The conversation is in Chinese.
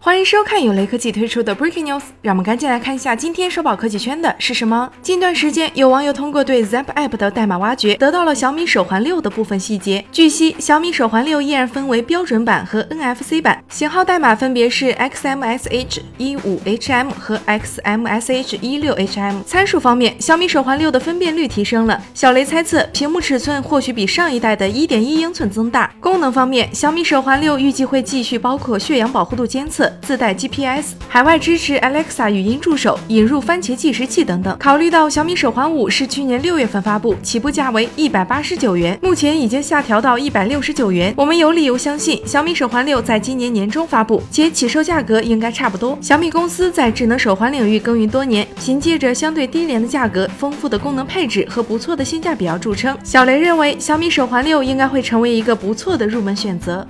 欢迎收看由雷科技推出的 Breaking News，让我们赶紧来看一下今天收宝科技圈的是什么。近段时间，有网友通过对 Zap App 的代码挖掘，得到了小米手环六的部分细节。据悉，小米手环六依然分为标准版和 NFC 版，型号代码分别是 XMSH 一五 HM 和 XMSH 一六 HM。参数方面，小米手环六的分辨率提升了，小雷猜测屏幕尺寸或许比上一代的一点一英寸增大。功能方面，小米手环六预计会继续包括血氧保护度监测。自带 GPS，海外支持 Alexa 语音助手，引入番茄计时器等等。考虑到小米手环五是去年六月份发布，起步价为一百八十九元，目前已经下调到一百六十九元。我们有理由相信小米手环六在今年年中发布，且起售价格应该差不多。小米公司在智能手环领域耕耘多年，凭借着相对低廉的价格、丰富的功能配置和不错的性价比而著称。小雷认为小米手环六应该会成为一个不错的入门选择。